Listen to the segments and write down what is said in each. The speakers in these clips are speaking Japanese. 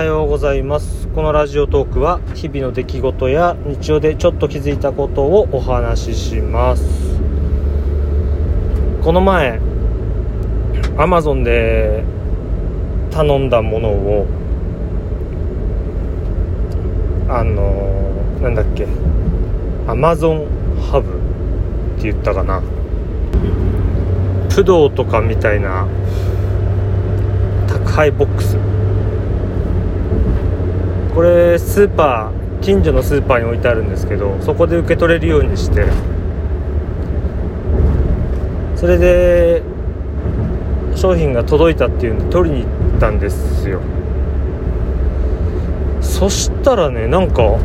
はようございます。このラジオトークは日々の出来事や日常でちょっと気づいたことをお話しします。この前 Amazon で頼んだものをあのなんだっけ Amazon ハブって言ったかな。プドとかみたいな宅配ボックス。これスーパー近所のスーパーに置いてあるんですけどそこで受け取れるようにして。それで商品が届いたっていうんで取りに行ったんですよ。そしたらねなんか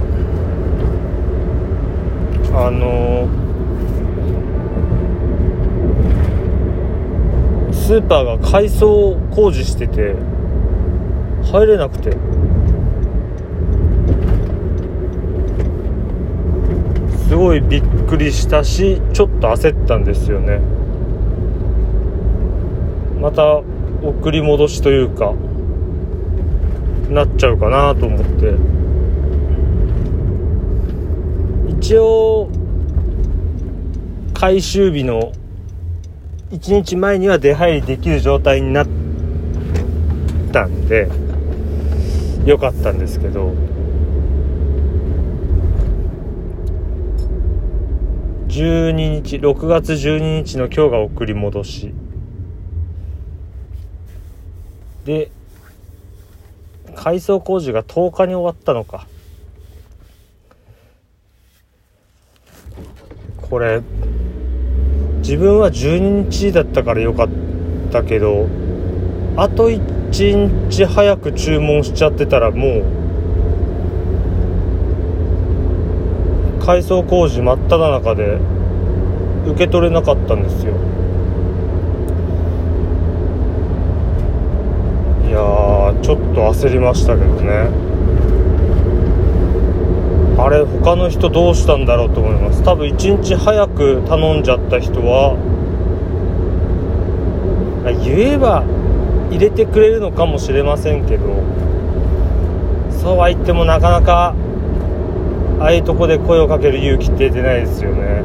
あのスーパーが改装工事してて入れなくて。ごいびっくりしたしちょっと焦ったんですよね。また送り戻しというかなっちゃうかなと思って。一応回収日の1日前には出入りできる状態になったんでよかったんですけど。12日6月12日の今日が送り戻し。で改装工事が10日に終わったのか。これ自分は12日だったからよかったけどあと1日早く注文しちゃってたらもう改装工事真っ只中で受け取れなかったんですよ。いやちょっと焦りましたけどね。あれ他の人どうしたんだろうと思います。多分1日早く頼んじゃった人は言えば入れてくれるのかもしれませんけどそうは言ってもなかなかああいうとこで声をかける勇気って出ないですよね。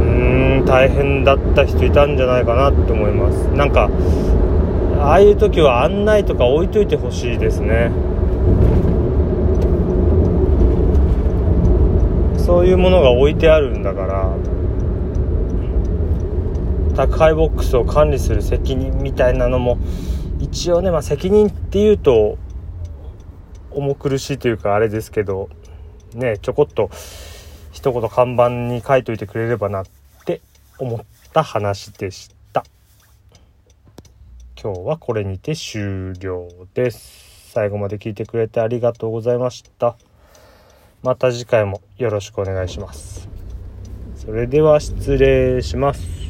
うん大変だった人いたんじゃないかなって思います。なんかああいう時は案内とか置いといてほしいですね。そういうものが置いてあるんだから宅配ボックスを管理する責任みたいなのも一応ね、まあ、責任っていうと重苦しいというかあれですけどねちょこっと一言看板に書いといてくれればなって思った話でした。今日はこれにて終了です。最後まで聞いてくれてありがとうございました。また次回もよろしくお願いします。それでは失礼します。